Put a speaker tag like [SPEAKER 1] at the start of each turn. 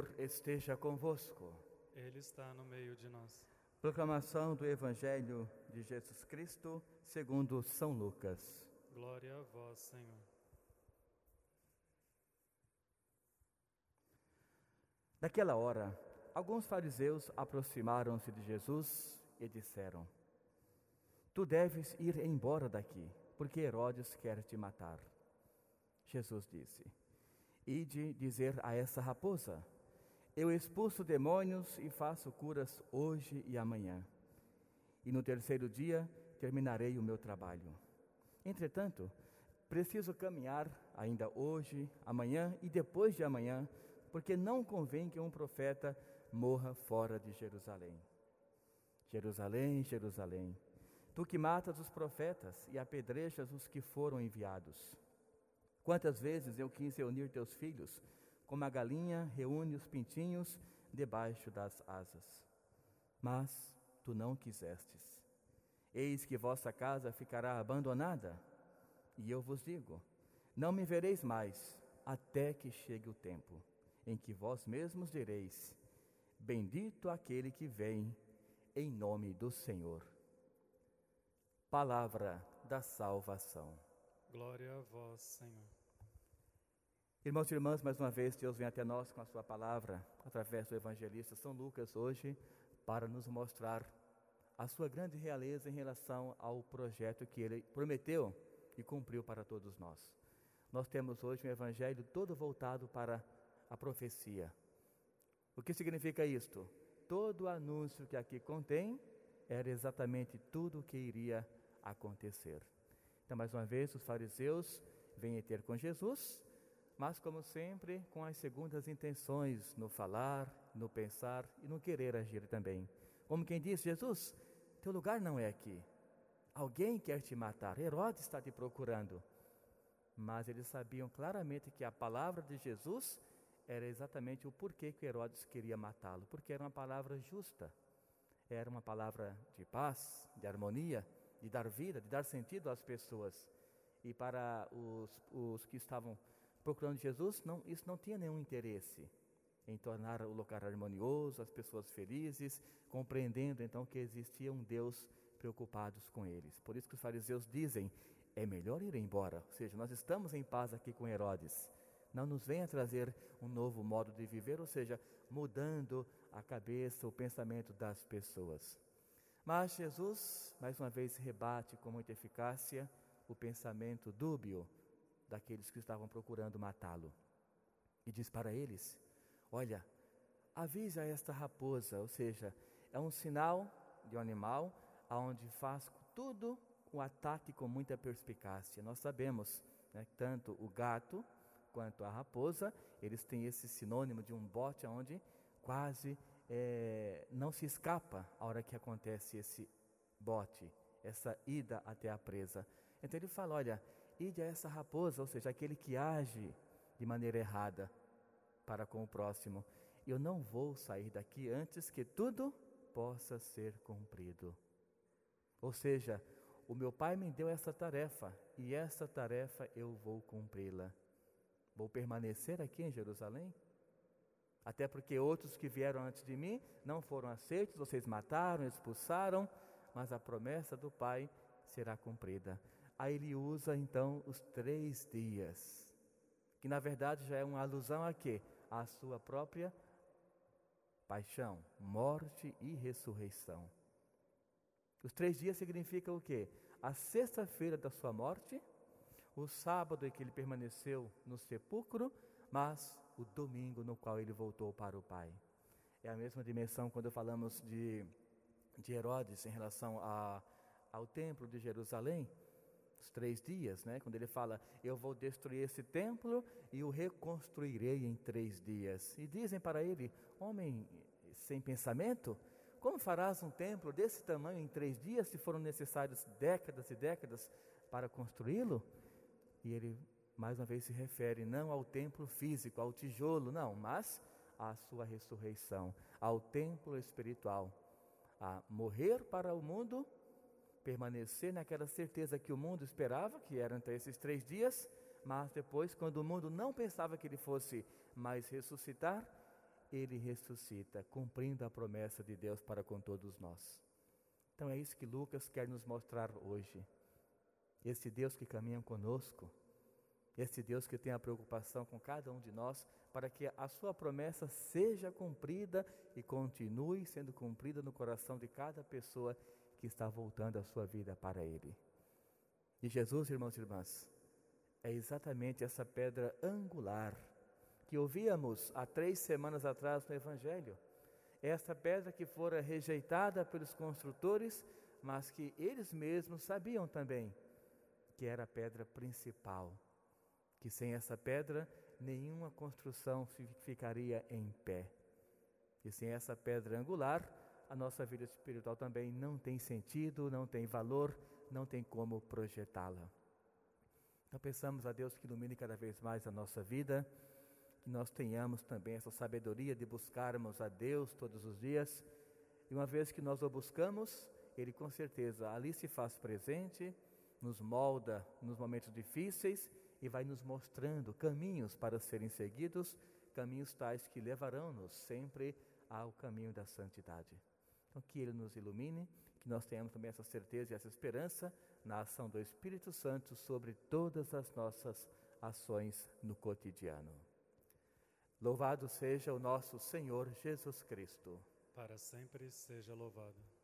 [SPEAKER 1] Senhor esteja convosco.
[SPEAKER 2] Ele está no meio de nós.
[SPEAKER 1] Proclamação do Evangelho de Jesus Cristo, segundo São Lucas.
[SPEAKER 2] Glória a vós, Senhor.
[SPEAKER 1] Naquela hora, alguns fariseus aproximaram-se de Jesus e disseram: Tu deves ir embora daqui, porque Herodes quer te matar. Jesus disse: Ide dizer a essa raposa: Eu expulso demônios e faço curas hoje e amanhã. E no terceiro dia terminarei o meu trabalho. Entretanto, preciso caminhar ainda hoje, amanhã e depois de amanhã, porque não convém que um profeta morra fora de Jerusalém. Jerusalém, Jerusalém, tu que matas os profetas e apedrejas os que foram enviados. Quantas vezes eu quis reunir teus filhos, como a galinha reúne os pintinhos debaixo das asas. Mas tu não quisestes. Eis que vossa casa ficará abandonada. E eu vos digo: não me vereis mais, até que chegue o tempo em que vós mesmos direis: Bendito aquele que vem em nome do Senhor. Palavra da salvação.
[SPEAKER 2] Glória a vós, Senhor.
[SPEAKER 1] Irmãos e irmãs, mais uma vez Deus vem até nós com a sua palavra, através do evangelista São Lucas, hoje, para nos mostrar a sua grande realeza em relação ao projeto que ele prometeu e cumpriu para todos nós. Nós temos hoje um evangelho todo voltado para a profecia. O que significa isto? Todo o anúncio que aqui contém era exatamente tudo o que iria acontecer. Então, mais uma vez, os fariseus vêm ter com Jesus, mas, como sempre, com as segundas intenções no falar, no pensar e no querer agir também. Como quem diz: Jesus, teu lugar não é aqui. Alguém quer te matar. Herodes está te procurando. Mas eles sabiam claramente que a palavra de Jesus era exatamente o porquê que Herodes queria matá-lo, porque era uma palavra justa, era uma palavra de paz, de harmonia de dar vida, de dar sentido às pessoas. E para os, os que estavam procurando Jesus, não, isso não tinha nenhum interesse em tornar o lugar harmonioso, as pessoas felizes, compreendendo então que existia um Deus preocupados com eles. Por isso que os fariseus dizem: é melhor ir embora. Ou seja, nós estamos em paz aqui com Herodes. Não nos venha trazer um novo modo de viver, ou seja, mudando a cabeça, o pensamento das pessoas. Mas Jesus, mais uma vez, rebate com muita eficácia o pensamento dúbio daqueles que estavam procurando matá-lo. E diz para eles: Olha, avisa esta raposa, ou seja, é um sinal de um animal aonde faz tudo o ataque com muita perspicácia. Nós sabemos, né, tanto o gato quanto a raposa, eles têm esse sinônimo de um bote onde quase é, não se escapa a hora que acontece esse bote, essa ida até a presa. Então ele fala: olha, ide a essa raposa, ou seja, aquele que age de maneira errada para com o próximo. Eu não vou sair daqui antes que tudo possa ser cumprido. Ou seja, o meu pai me deu essa tarefa e essa tarefa eu vou cumpri-la. Vou permanecer aqui em Jerusalém? Até porque outros que vieram antes de mim não foram aceitos, vocês mataram, expulsaram, mas a promessa do Pai será cumprida. Aí ele usa então os três dias, que na verdade já é uma alusão a quê? A sua própria paixão, morte e ressurreição. Os três dias significam o quê? A sexta-feira da sua morte, o sábado em que ele permaneceu no sepulcro, mas o domingo no qual ele voltou para o Pai. É a mesma dimensão quando falamos de, de Herodes em relação a, ao templo de Jerusalém, os três dias, né? quando ele fala, eu vou destruir esse templo e o reconstruirei em três dias. E dizem para ele, homem sem pensamento, como farás um templo desse tamanho em três dias, se foram necessários décadas e décadas para construí-lo? E ele mais uma vez se refere não ao templo físico, ao tijolo, não, mas à sua ressurreição, ao templo espiritual, a morrer para o mundo, permanecer naquela certeza que o mundo esperava, que eram até esses três dias, mas depois, quando o mundo não pensava que ele fosse mais ressuscitar, ele ressuscita, cumprindo a promessa de Deus para com todos nós. Então é isso que Lucas quer nos mostrar hoje. Esse Deus que caminha conosco, esse Deus que tem a preocupação com cada um de nós, para que a sua promessa seja cumprida e continue sendo cumprida no coração de cada pessoa que está voltando a sua vida para Ele. E Jesus, irmãos e irmãs, é exatamente essa pedra angular que ouvíamos há três semanas atrás no Evangelho. Esta pedra que fora rejeitada pelos construtores, mas que eles mesmos sabiam também que era a pedra principal. Que sem essa pedra nenhuma construção ficaria em pé. E sem essa pedra angular, a nossa vida espiritual também não tem sentido, não tem valor, não tem como projetá-la. Então pensamos a Deus que ilumine cada vez mais a nossa vida que nós tenhamos também essa sabedoria de buscarmos a Deus todos os dias. E uma vez que nós o buscamos, Ele com certeza ali se faz presente, nos molda nos momentos difíceis e vai nos mostrando caminhos para serem seguidos, caminhos tais que levarão-nos sempre ao caminho da santidade. Então, que Ele nos ilumine, que nós tenhamos também essa certeza e essa esperança na ação do Espírito Santo sobre todas as nossas ações no cotidiano. Louvado seja o nosso Senhor Jesus Cristo.
[SPEAKER 2] Para sempre seja louvado.